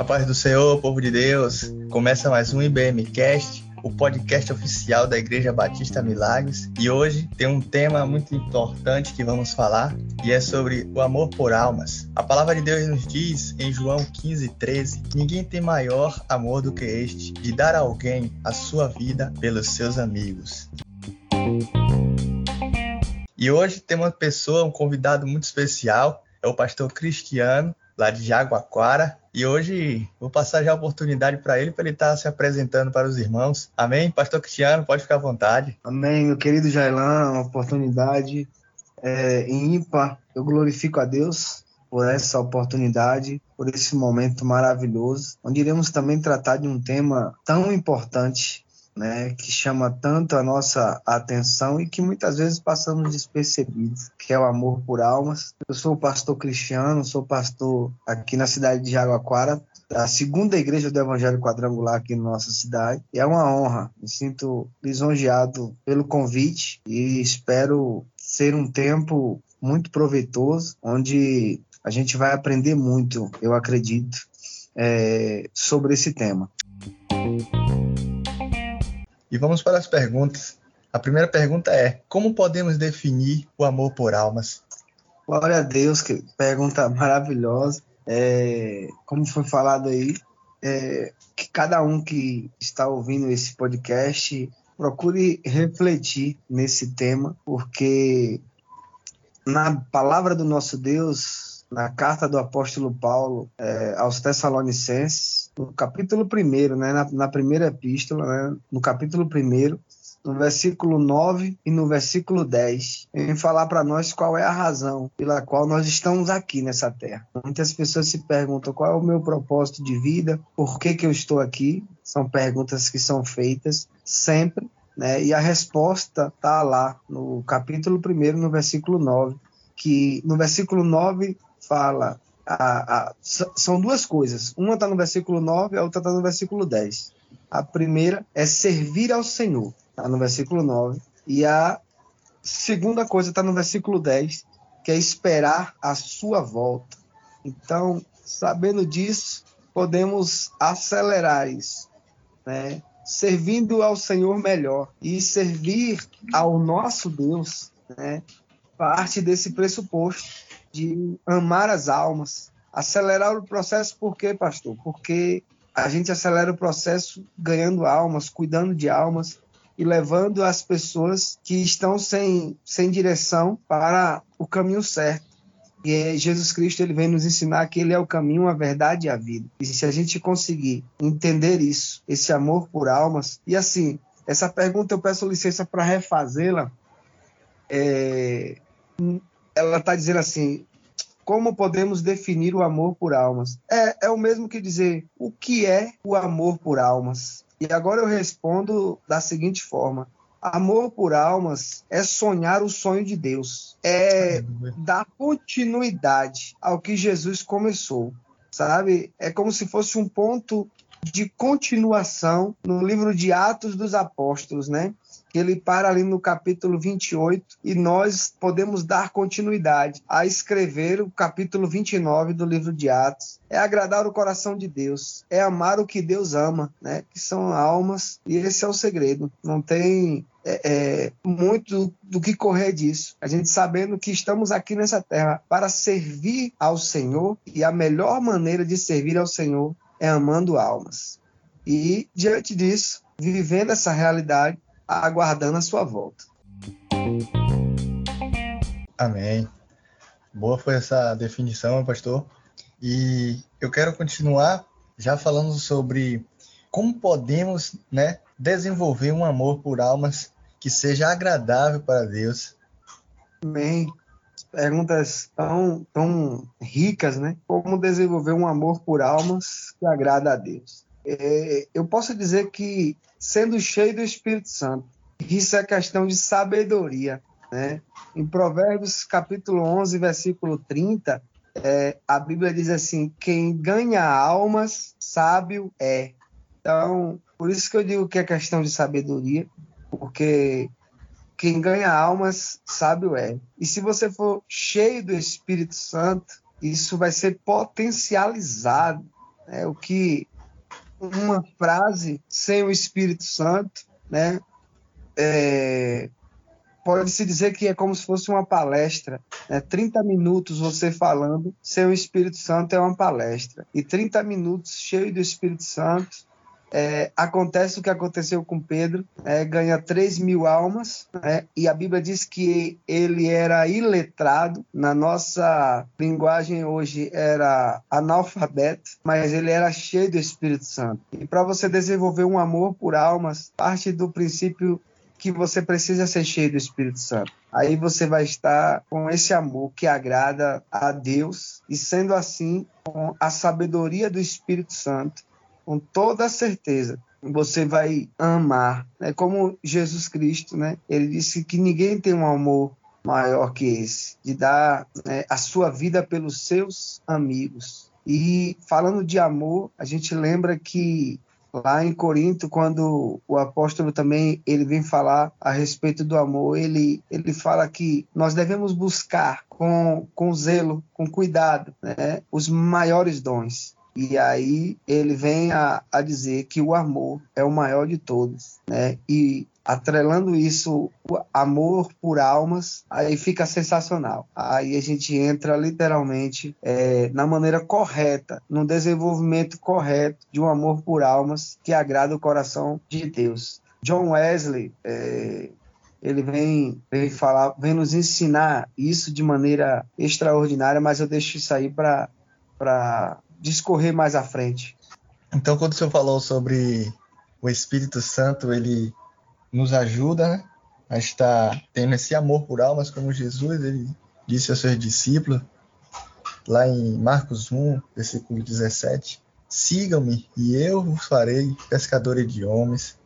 A paz do Senhor, povo de Deus. Começa mais um IBM Cast, o podcast oficial da Igreja Batista Milagres. E hoje tem um tema muito importante que vamos falar, e é sobre o amor por almas. A palavra de Deus nos diz em João 15, 13: Ninguém tem maior amor do que este, de dar a alguém a sua vida pelos seus amigos. E hoje tem uma pessoa, um convidado muito especial, é o pastor Cristiano, lá de Jaguaquara. E hoje vou passar já a oportunidade para ele, para ele estar tá se apresentando para os irmãos. Amém? Pastor Cristiano, pode ficar à vontade. Amém, meu querido Jailan, uma oportunidade é, ímpar. Eu glorifico a Deus por essa oportunidade, por esse momento maravilhoso, onde iremos também tratar de um tema tão importante né, que chama tanto a nossa atenção e que muitas vezes passamos despercebidos, que é o amor por almas. Eu sou pastor cristiano, sou pastor aqui na cidade de Jaguaquara, da segunda igreja do Evangelho Quadrangular aqui na nossa cidade. E é uma honra, me sinto lisonjeado pelo convite e espero ser um tempo muito proveitoso, onde a gente vai aprender muito, eu acredito, é, sobre esse tema. E vamos para as perguntas. A primeira pergunta é: como podemos definir o amor por almas? Glória a Deus, que pergunta maravilhosa. É, como foi falado aí, é, que cada um que está ouvindo esse podcast procure refletir nesse tema, porque na palavra do nosso Deus, na carta do apóstolo Paulo é, aos Tessalonicenses, no capítulo 1, né, na, na, primeira epístola, né, no capítulo 1, no versículo 9 e no versículo 10, em falar para nós qual é a razão pela qual nós estamos aqui nessa terra. Muitas pessoas se perguntam qual é o meu propósito de vida, por que, que eu estou aqui. São perguntas que são feitas sempre, né? e a resposta está lá no capítulo 1, no versículo 9, que no versículo 9 fala a, a, são duas coisas. Uma está no versículo 9, a outra está no versículo 10. A primeira é servir ao Senhor, está no versículo 9. E a segunda coisa está no versículo 10, que é esperar a sua volta. Então, sabendo disso, podemos acelerar isso, né? servindo ao Senhor melhor e servir ao nosso Deus, né? parte desse pressuposto de amar as almas. Acelerar o processo por quê, pastor? Porque a gente acelera o processo ganhando almas, cuidando de almas e levando as pessoas que estão sem, sem direção para o caminho certo. E é Jesus Cristo ele vem nos ensinar que ele é o caminho, a verdade e a vida. E se a gente conseguir entender isso, esse amor por almas, e assim, essa pergunta eu peço licença para refazê-la. É, ela está dizendo assim: como podemos definir o amor por almas? É, é o mesmo que dizer o que é o amor por almas. E agora eu respondo da seguinte forma: Amor por almas é sonhar o sonho de Deus, é dar continuidade ao que Jesus começou, sabe? É como se fosse um ponto de continuação no livro de Atos dos Apóstolos, né? Ele para ali no capítulo 28 e nós podemos dar continuidade a escrever o capítulo 29 do livro de Atos. É agradar o coração de Deus, é amar o que Deus ama, né? Que são almas, e esse é o segredo. Não tem é, é, muito do que correr disso. A gente sabendo que estamos aqui nessa terra para servir ao Senhor e a melhor maneira de servir ao Senhor é amando almas. E diante disso, vivendo essa realidade, aguardando a sua volta. Amém. Boa foi essa definição, pastor. E eu quero continuar já falando sobre como podemos né, desenvolver um amor por almas que seja agradável para Deus. Amém. Perguntas tão, tão ricas, né? Como desenvolver um amor por almas que agrada a Deus. É, eu posso dizer que sendo cheio do Espírito Santo. Isso é questão de sabedoria. Né? Em Provérbios capítulo 11, versículo 30, é, a Bíblia diz assim: quem ganha almas, sábio é. Então, por isso que eu digo que é questão de sabedoria, porque quem ganha almas sabe o é. E se você for cheio do Espírito Santo, isso vai ser potencializado. É o que uma frase sem o Espírito Santo, né? É, pode-se dizer que é como se fosse uma palestra. Né? 30 minutos você falando sem o Espírito Santo é uma palestra. E 30 minutos cheio do Espírito Santo é, acontece o que aconteceu com Pedro, é, ganha 3 mil almas, né, e a Bíblia diz que ele era iletrado, na nossa linguagem hoje era analfabeto, mas ele era cheio do Espírito Santo. E para você desenvolver um amor por almas, parte do princípio que você precisa ser cheio do Espírito Santo. Aí você vai estar com esse amor que agrada a Deus e sendo assim, com a sabedoria do Espírito Santo, com toda certeza você vai amar, né? Como Jesus Cristo, né? Ele disse que ninguém tem um amor maior que esse, de dar né, a sua vida pelos seus amigos. E falando de amor, a gente lembra que lá em Corinto, quando o apóstolo também ele vem falar a respeito do amor, ele, ele fala que nós devemos buscar com, com zelo, com cuidado, né, os maiores dons. E aí ele vem a, a dizer que o amor é o maior de todos, né? E atrelando isso, amor por almas, aí fica sensacional. Aí a gente entra literalmente é, na maneira correta, no desenvolvimento correto de um amor por almas que agrada o coração de Deus. John Wesley, é, ele vem, vem falar, vem nos ensinar isso de maneira extraordinária, mas eu deixo isso aí para discorrer mais à frente. Então, quando o senhor falou sobre o Espírito Santo, ele nos ajuda né, a estar tendo esse amor por almas, como Jesus ele disse aos seus discípulos, lá em Marcos 1, versículo 17: Sigam-me e eu vos farei pescadores de homens.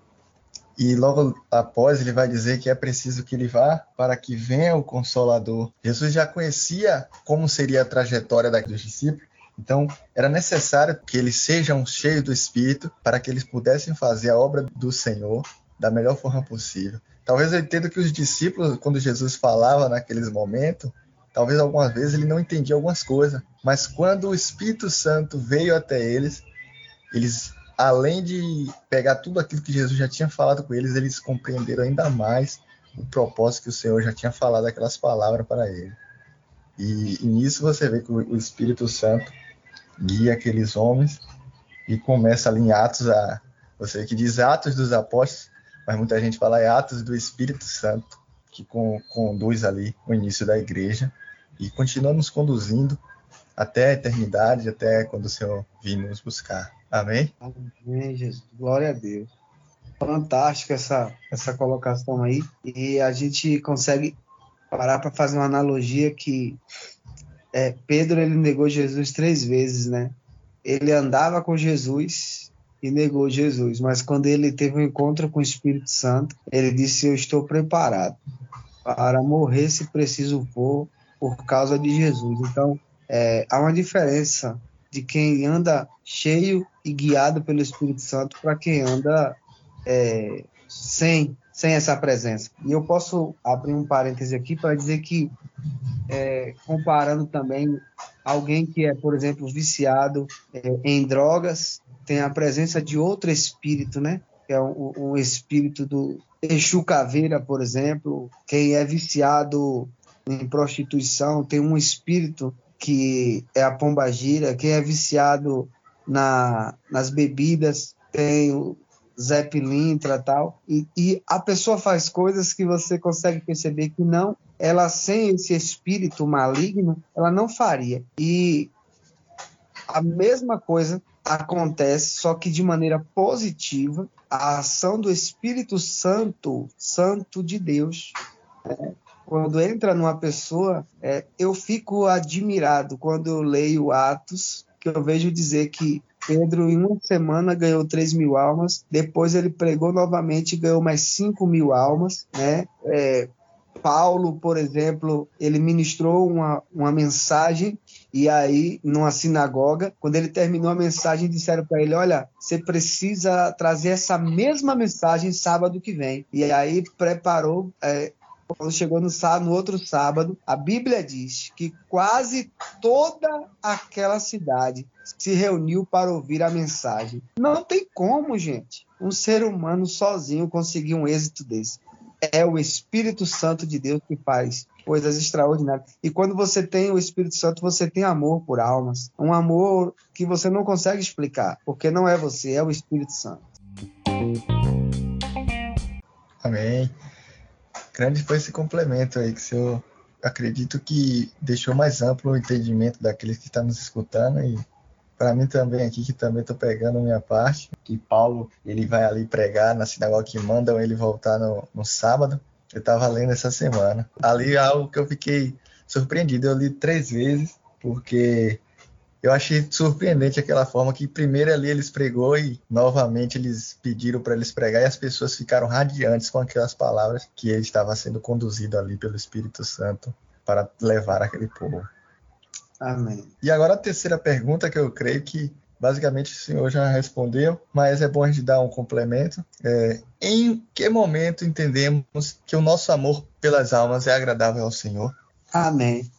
E logo após ele vai dizer que é preciso que ele vá para que venha o Consolador. Jesus já conhecia como seria a trajetória dos discípulos, então, era necessário que eles sejam cheios do Espírito para que eles pudessem fazer a obra do Senhor da melhor forma possível. Talvez eu entenda que os discípulos, quando Jesus falava naqueles momentos, talvez algumas vezes ele não entendia algumas coisas, mas quando o Espírito Santo veio até eles, eles além de pegar tudo aquilo que Jesus já tinha falado com eles, eles compreenderam ainda mais o propósito que o Senhor já tinha falado aquelas palavras para eles. E, e nisso você vê que o Espírito Santo guia aqueles homens e começa ali em Atos a você que diz Atos dos Apóstolos, mas muita gente fala é Atos do Espírito Santo que com, conduz ali o início da igreja e continua nos conduzindo até a eternidade, até quando o Senhor vir nos buscar. Amém? Amém, Jesus. Glória a Deus. Fantástica essa, essa colocação aí. E a gente consegue parar para fazer uma analogia que é, Pedro ele negou Jesus três vezes, né? Ele andava com Jesus e negou Jesus, mas quando ele teve um encontro com o Espírito Santo, ele disse: Eu estou preparado para morrer se preciso for por causa de Jesus. Então, é, há uma diferença de quem anda cheio e guiado pelo Espírito Santo para quem anda é, sem sem essa presença. E eu posso abrir um parêntese aqui para dizer que, é, comparando também alguém que é, por exemplo, viciado é, em drogas, tem a presença de outro espírito, né? Que é um, espírito do Exu Caveira, por exemplo. Quem é viciado em prostituição tem um espírito que é a pombagira. Quem é viciado na, nas bebidas tem Zé Pilintra tal, e, e a pessoa faz coisas que você consegue perceber que não, ela sem esse espírito maligno, ela não faria. E a mesma coisa acontece, só que de maneira positiva, a ação do Espírito Santo, Santo de Deus, né? quando entra numa pessoa, é, eu fico admirado quando eu leio Atos, que eu vejo dizer que Pedro, em uma semana, ganhou 3 mil almas. Depois ele pregou novamente e ganhou mais 5 mil almas. Né? É, Paulo, por exemplo, ele ministrou uma, uma mensagem e aí, numa sinagoga, quando ele terminou a mensagem, disseram para ele: Olha, você precisa trazer essa mesma mensagem sábado que vem. E aí preparou é, quando chegou no, sábado, no outro sábado, a Bíblia diz que quase toda aquela cidade se reuniu para ouvir a mensagem. Não tem como, gente, um ser humano sozinho conseguir um êxito desse. É o Espírito Santo de Deus que faz coisas extraordinárias. E quando você tem o Espírito Santo, você tem amor por almas. Um amor que você não consegue explicar, porque não é você, é o Espírito Santo. Amém. Grande foi esse complemento aí, que o senhor acredito que deixou mais amplo o entendimento daqueles que estão nos escutando e para mim também aqui, que também estou pegando minha parte, que Paulo ele vai ali pregar na sinagoga que mandam ele voltar no, no sábado. Eu estava lendo essa semana. Ali é algo que eu fiquei surpreendido. Eu li três vezes, porque eu achei surpreendente aquela forma que primeiro ali eles pregou e novamente eles pediram para eles pregar e as pessoas ficaram radiantes com aquelas palavras que ele estava sendo conduzido ali pelo Espírito Santo para levar aquele povo. Amém. E agora a terceira pergunta que eu creio que basicamente o senhor já respondeu, mas é bom a gente dar um complemento. É, em que momento entendemos que o nosso amor pelas almas é agradável ao Senhor? Amém.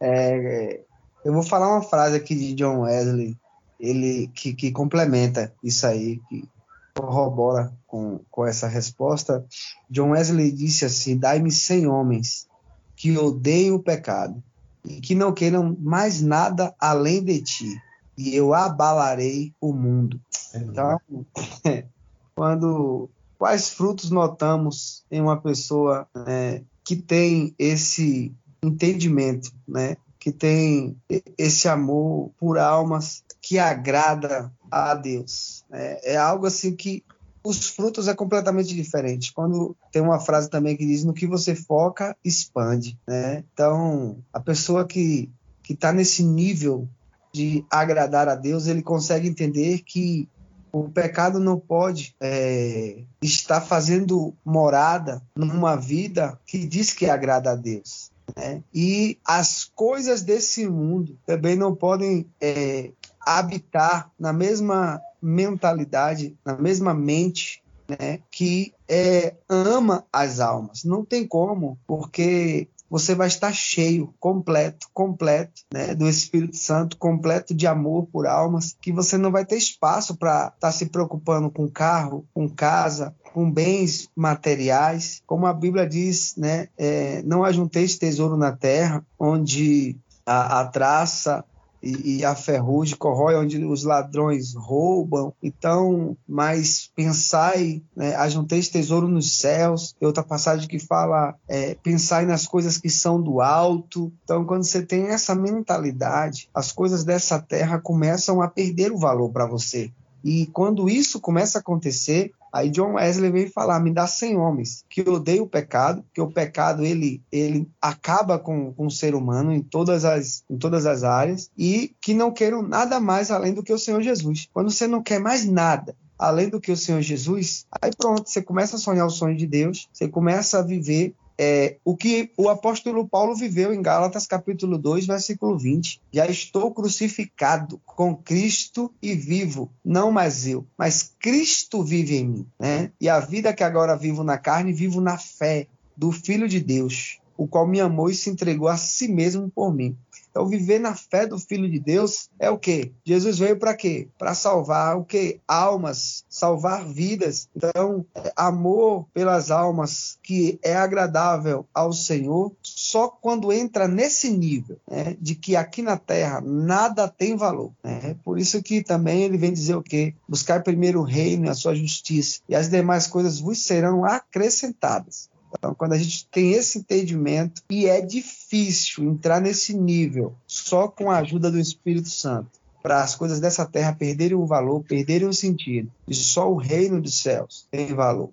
É, eu vou falar uma frase aqui de John Wesley, ele que, que complementa isso aí, que corrobora com, com essa resposta. John Wesley disse assim: Dai-me cem homens que odeiam o pecado e que não queiram mais nada além de ti, e eu abalarei o mundo. Então, quando quais frutos notamos em uma pessoa né, que tem esse entendimento, né, que tem esse amor por almas que agrada a Deus. É, é algo assim que os frutos é completamente diferente. Quando tem uma frase também que diz: no que você foca, expande. Né? Então, a pessoa que que está nesse nível de agradar a Deus, ele consegue entender que o pecado não pode é, estar fazendo morada numa vida que diz que agrada a Deus. Né? E as coisas desse mundo também não podem é, habitar na mesma mentalidade, na mesma mente né, que é, ama as almas. Não tem como, porque você vai estar cheio, completo, completo, né, do Espírito Santo, completo de amor por almas, que você não vai ter espaço para estar tá se preocupando com carro, com casa, com bens materiais, como a Bíblia diz, né? É, não ajunteis tesouro na terra, onde a, a traça e, e, a ferrugem corrói, onde os ladrões roubam. Então, mas pensai, né, ajunteis tesouro nos céus. Tem outra passagem que fala, é, pensai nas coisas que são do alto. Então, quando você tem essa mentalidade, as coisas dessa terra começam a perder o valor para você. E quando isso começa a acontecer, Aí John Wesley veio falar: me dá 100 homens que odeiam o pecado, que o pecado ele, ele acaba com, com o ser humano em todas, as, em todas as áreas e que não queiram nada mais além do que o Senhor Jesus. Quando você não quer mais nada, além do que o Senhor Jesus, aí pronto, você começa a sonhar o sonho de Deus, você começa a viver é, o que o apóstolo Paulo viveu em Gálatas capítulo 2, versículo 20. Já estou crucificado com Cristo e vivo, não mais eu, mas Cristo vive em mim. Né? E a vida que agora vivo na carne, vivo na fé do Filho de Deus, o qual me amou e se entregou a si mesmo por mim. Então, viver na fé do Filho de Deus é o quê? Jesus veio para quê? Para salvar o quê? Almas, salvar vidas. Então, amor pelas almas que é agradável ao Senhor, só quando entra nesse nível né, de que aqui na terra nada tem valor. Né? Por isso que também ele vem dizer o quê? Buscar primeiro o reino e a sua justiça, e as demais coisas vos serão acrescentadas. Então, quando a gente tem esse entendimento, e é difícil entrar nesse nível só com a ajuda do Espírito Santo, para as coisas dessa terra perderem o valor, perderem o sentido, e só o reino dos céus tem valor.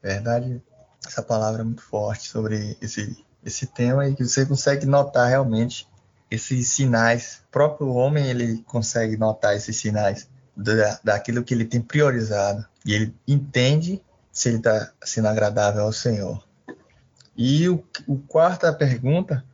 Verdade, essa palavra é muito forte sobre esse, esse tema e que você consegue notar realmente esses sinais. O próprio homem ele consegue notar esses sinais da, daquilo que ele tem priorizado e ele entende se ele está sendo agradável ao Senhor. E o, o quarta pergunta,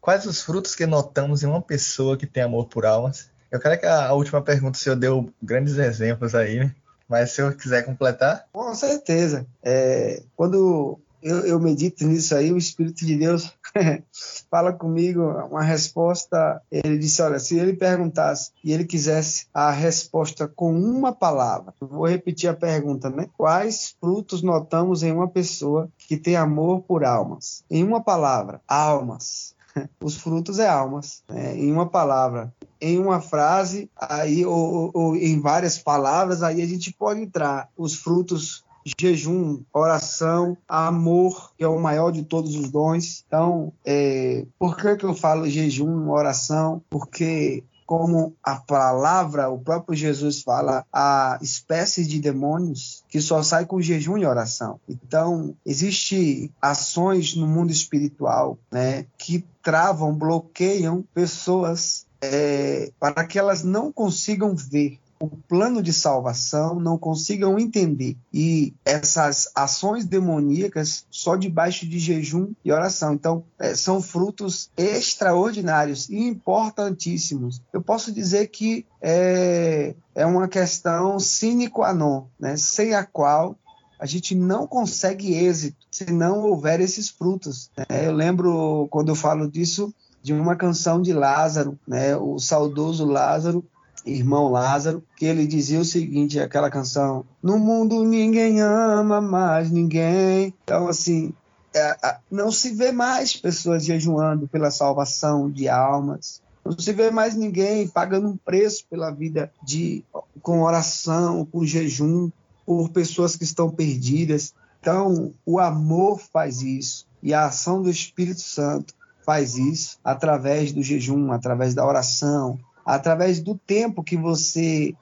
quais os frutos que notamos em uma pessoa que tem amor por almas? Eu quero que a, a última pergunta o senhor deu grandes exemplos aí, né? Mas se eu quiser completar? Com certeza. É, quando eu, eu, medito nisso aí, o Espírito de Deus fala comigo uma resposta. Ele disse: Olha, se ele perguntasse e ele quisesse a resposta com uma palavra, vou repetir a pergunta, né? Quais frutos notamos em uma pessoa que tem amor por almas? Em uma palavra, almas. Os frutos é almas. Né? Em uma palavra, em uma frase, aí ou, ou, em várias palavras, aí a gente pode entrar os frutos jejum, oração, amor, que é o maior de todos os dons. Então, é, por que, que eu falo jejum, oração? Porque como a palavra, o próprio Jesus fala, a espécie de demônios que só sai com jejum e oração. Então, existe ações no mundo espiritual, né, que travam, bloqueiam pessoas é, para que elas não consigam ver o plano de salvação, não consigam entender. E essas ações demoníacas só debaixo de jejum e oração. Então, é, são frutos extraordinários e importantíssimos. Eu posso dizer que é, é uma questão sine qua non, né? sem a qual a gente não consegue êxito se não houver esses frutos. Né? Eu lembro, quando eu falo disso, de uma canção de Lázaro, né? o saudoso Lázaro, irmão Lázaro, que ele dizia o seguinte, aquela canção: No mundo ninguém ama mais ninguém. Então, assim, é, não se vê mais pessoas jejuando pela salvação de almas. Não se vê mais ninguém pagando um preço pela vida de com oração, com jejum, por pessoas que estão perdidas. Então, o amor faz isso e a ação do Espírito Santo faz isso através do jejum, através da oração, através do tempo que você,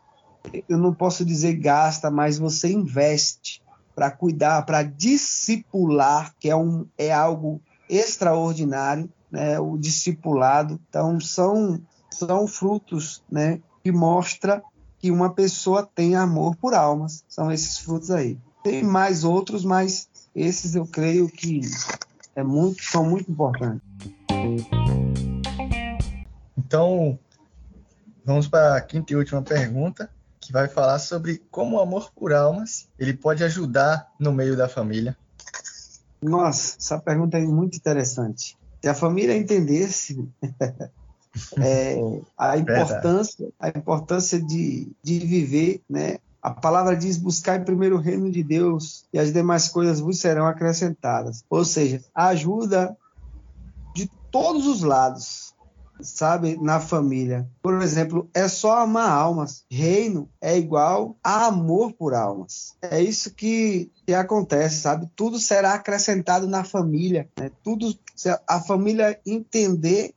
eu não posso dizer gasta, mas você investe para cuidar, para discipular, que é, um, é algo extraordinário, né, o discipulado. Então, são, são frutos né, que mostra que uma pessoa tem amor por almas. São esses frutos aí. Tem mais outros, mas esses eu creio que é muito, são muito importantes. Então, Vamos para a quinta e última pergunta, que vai falar sobre como o amor por almas ele pode ajudar no meio da família. Nossa, essa pergunta é muito interessante. Se a família entendesse é, a importância, a importância de, de viver, né? A palavra diz: buscar em primeiro o reino de Deus e as demais coisas vos serão acrescentadas. Ou seja, ajuda de todos os lados sabe, na família. Por exemplo, é só amar almas. Reino é igual a amor por almas. É isso que, que acontece, sabe? Tudo será acrescentado na família. Né? Tudo, a família entender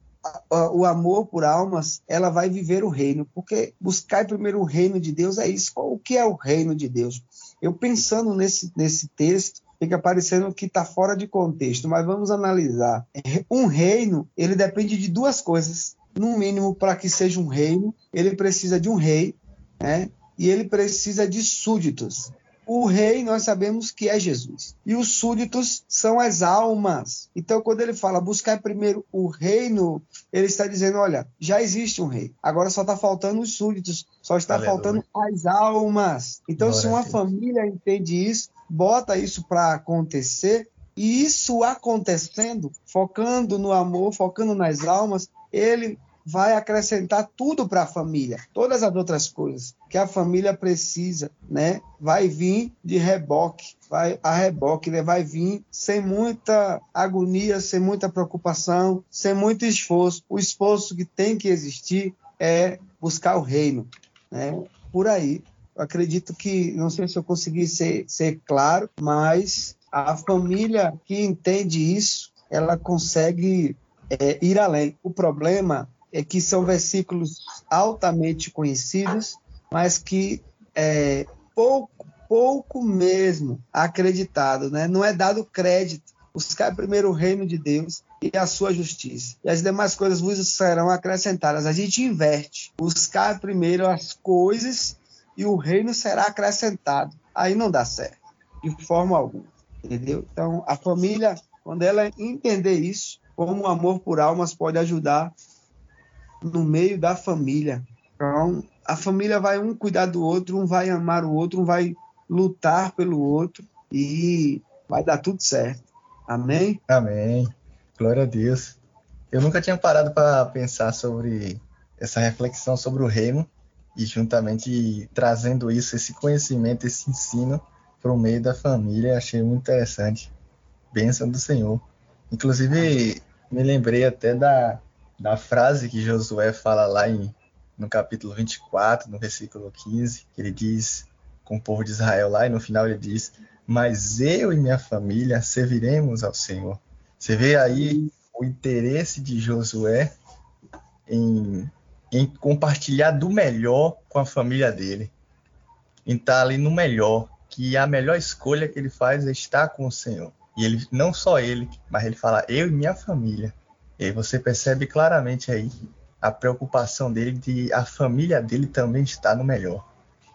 o amor por almas, ela vai viver o reino, porque buscar primeiro o reino de Deus é isso. O que é o reino de Deus? Eu pensando nesse, nesse texto, fica parecendo que está fora de contexto, mas vamos analisar. Um reino, ele depende de duas coisas. No mínimo, para que seja um reino, ele precisa de um rei, né? e ele precisa de súditos. O rei nós sabemos que é Jesus. E os súditos são as almas. Então, quando ele fala buscar primeiro o reino, ele está dizendo: olha, já existe um rei. Agora só está faltando os súditos, só está Aleluia. faltando as almas. Então, Glória se uma família entende isso, bota isso para acontecer, e isso acontecendo, focando no amor, focando nas almas, ele vai acrescentar tudo para a família, todas as outras coisas que a família precisa, né? Vai vir de reboque, vai a reboque, né? vai vir sem muita agonia, sem muita preocupação, sem muito esforço. O esforço que tem que existir é buscar o reino, né? Por aí. Eu acredito que, não sei se eu consegui ser, ser claro, mas a família que entende isso, ela consegue é, ir além. O problema é que são versículos altamente conhecidos, mas que é, pouco, pouco mesmo acreditado, né? não é dado crédito. Buscar primeiro o reino de Deus e a sua justiça. E as demais coisas vos serão acrescentadas. A gente inverte. Buscar primeiro as coisas e o reino será acrescentado. Aí não dá certo, de forma alguma. Entendeu? Então, a família, quando ela entender isso, como o amor por almas pode ajudar no meio da família, Então, a família vai um cuidar do outro, um vai amar o outro, um vai lutar pelo outro e vai dar tudo certo. Amém? Amém. Glória a Deus. Eu nunca tinha parado para pensar sobre essa reflexão sobre o reino e juntamente trazendo isso, esse conhecimento, esse ensino para o meio da família, achei muito interessante. Bênção do Senhor. Inclusive, me lembrei até da, da frase que Josué fala lá em, no capítulo 24, no versículo 15, que ele diz com o povo de Israel lá, e no final ele diz: Mas eu e minha família serviremos ao Senhor. Você vê aí o interesse de Josué em em compartilhar do melhor com a família dele, em estar ali no melhor, que a melhor escolha que ele faz é estar com o Senhor. E ele, não só ele, mas ele fala eu e minha família. E você percebe claramente aí a preocupação dele de a família dele também estar no melhor.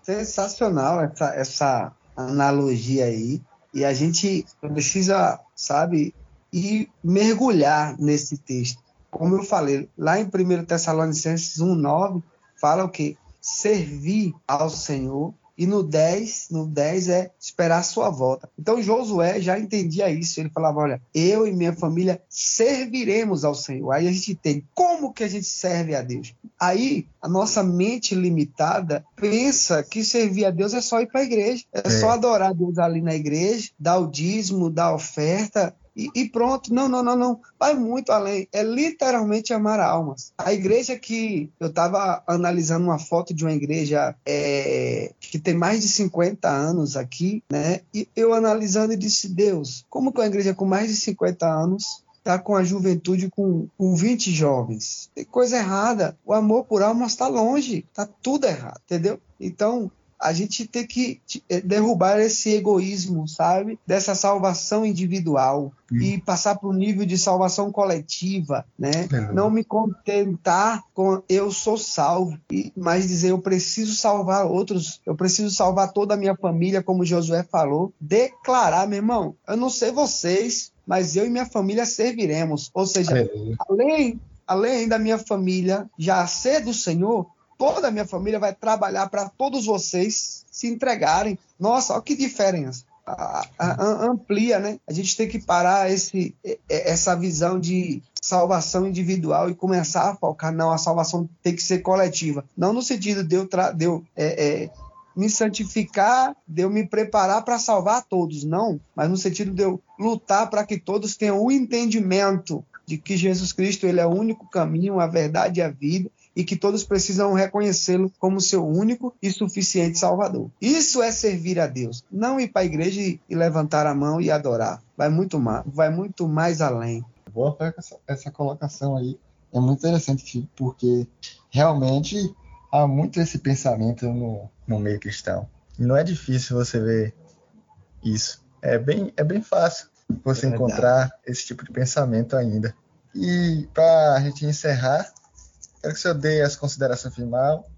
Sensacional essa, essa analogia aí. E a gente precisa, sabe, ir mergulhar nesse texto como eu falei, lá em 1 Tessalonicenses 1,9, fala o que? Servir ao Senhor. E no 10, no 10 é esperar a sua volta. Então Josué já entendia isso. Ele falava: Olha, eu e minha família serviremos ao Senhor. Aí a gente tem como que a gente serve a Deus. Aí a nossa mente limitada pensa que servir a Deus é só ir para a igreja, é, é, só adorar a Deus ali na igreja, dar o dízimo, dar a oferta, e, e, pronto. Não, não, não, não. Vai muito além. É literalmente amar almas. A igreja que eu estava analisando uma foto de uma igreja é, que tem mais de 50 anos aqui, né? E eu analisando e disse, Deus, como que uma igreja com mais de 50 anos está com a juventude com, com 20 jovens. Tem coisa errada. O amor por almas está longe. Está tudo errado, entendeu? Então, a gente tem que eh, derrubar esse egoísmo, sabe? Dessa salvação individual hum. e passar para o nível de salvação coletiva, né? É. Não me contentar com eu sou salvo, mas dizer eu preciso salvar outros, eu preciso salvar toda a minha família, como Josué falou. Declarar, meu irmão, eu não sei vocês, mas eu e minha família serviremos. Ou seja, é. além além da minha família já ser do Senhor, toda a minha família vai trabalhar para todos vocês se entregarem. Nossa, olha que diferença. A, a, a, amplia, né? A gente tem que parar esse, essa visão de salvação individual e começar a focar, não, a salvação tem que ser coletiva. Não no sentido de eu, de eu é, é, me santificar, de eu me preparar para salvar todos, não, mas no sentido de eu lutar para que todos tenham o entendimento de que Jesus Cristo ele é o único caminho, a verdade e a vida, e que todos precisam reconhecê-lo como seu único e suficiente Salvador. Isso é servir a Deus, não ir para a igreja e levantar a mão e adorar. Vai muito mais, vai muito mais além. Boa essa, essa colocação aí. É muito interessante, porque realmente há muito esse pensamento no, no meio cristão. Não é difícil você ver isso. É bem, é bem fácil você é encontrar esse tipo de pensamento ainda. E para a gente encerrar, Quero que o senhor dê as considerações final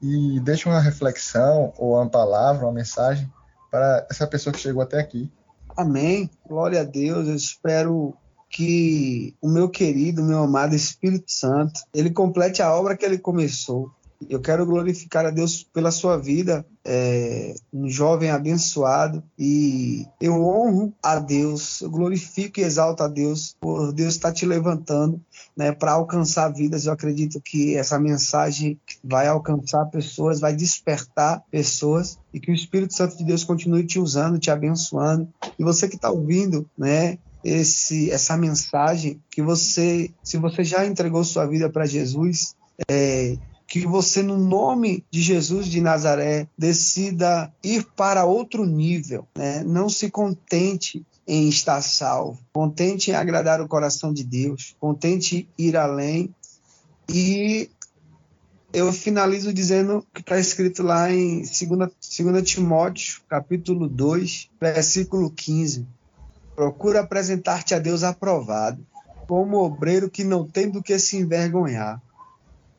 e deixe uma reflexão ou uma palavra, uma mensagem para essa pessoa que chegou até aqui. Amém. Glória a Deus. Eu espero que o meu querido, meu amado Espírito Santo, ele complete a obra que ele começou. Eu quero glorificar a Deus pela sua vida, é, um jovem abençoado, e eu honro a Deus, eu glorifico e exalto a Deus por Deus estar te levantando né, para alcançar vidas. Eu acredito que essa mensagem vai alcançar pessoas, vai despertar pessoas e que o Espírito Santo de Deus continue te usando, te abençoando. E você que está ouvindo, né, esse, essa mensagem, que você, se você já entregou sua vida para Jesus, é, que você, no nome de Jesus de Nazaré, decida ir para outro nível. Né? Não se contente em estar salvo, contente em agradar o coração de Deus, contente em ir além. E eu finalizo dizendo que está escrito lá em 2, 2 Timóteo, capítulo 2, versículo 15. Procura apresentar-te a Deus aprovado, como obreiro que não tem do que se envergonhar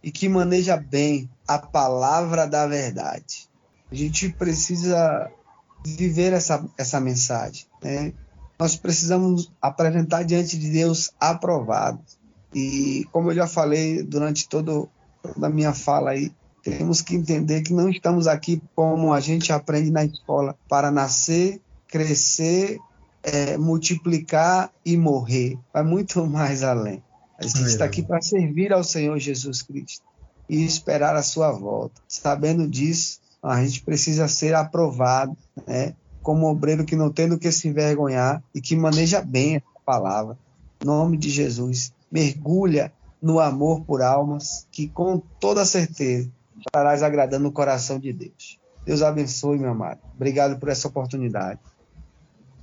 e que maneja bem a palavra da verdade. A gente precisa viver essa, essa mensagem. Né? Nós precisamos apresentar diante de Deus aprovado. E como eu já falei durante todo, toda a minha fala aí, Temos que entender que não estamos aqui como a gente aprende na escola para nascer, crescer, é, multiplicar e morrer. Vai muito mais além. A gente está aqui para servir ao Senhor Jesus Cristo e esperar a sua volta. Sabendo disso, a gente precisa ser aprovado, né? Como obreiro que não tem do que se envergonhar e que maneja bem a palavra. Em nome de Jesus, mergulha no amor por almas, que com toda certeza estarás agradando o coração de Deus. Deus abençoe, meu amado. Obrigado por essa oportunidade.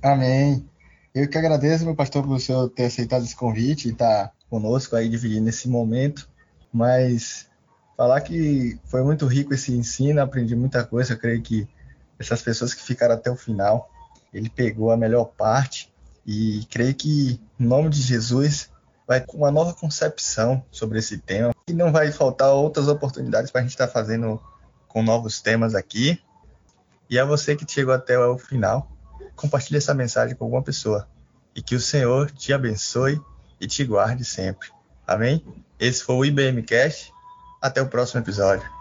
Amém. Eu que agradeço, meu pastor, por o senhor ter aceitado esse convite e estar tá conosco aí dividindo esse momento. Mas falar que foi muito rico esse ensino, aprendi muita coisa. Eu creio que essas pessoas que ficaram até o final, ele pegou a melhor parte e creio que, em nome de Jesus, vai com uma nova concepção sobre esse tema e não vai faltar outras oportunidades para a gente estar tá fazendo com novos temas aqui. E a você que chegou até o final, compartilhe essa mensagem com alguma pessoa e que o Senhor te abençoe e te guarde sempre. Amém? Esse foi o IBMcast. Até o próximo episódio.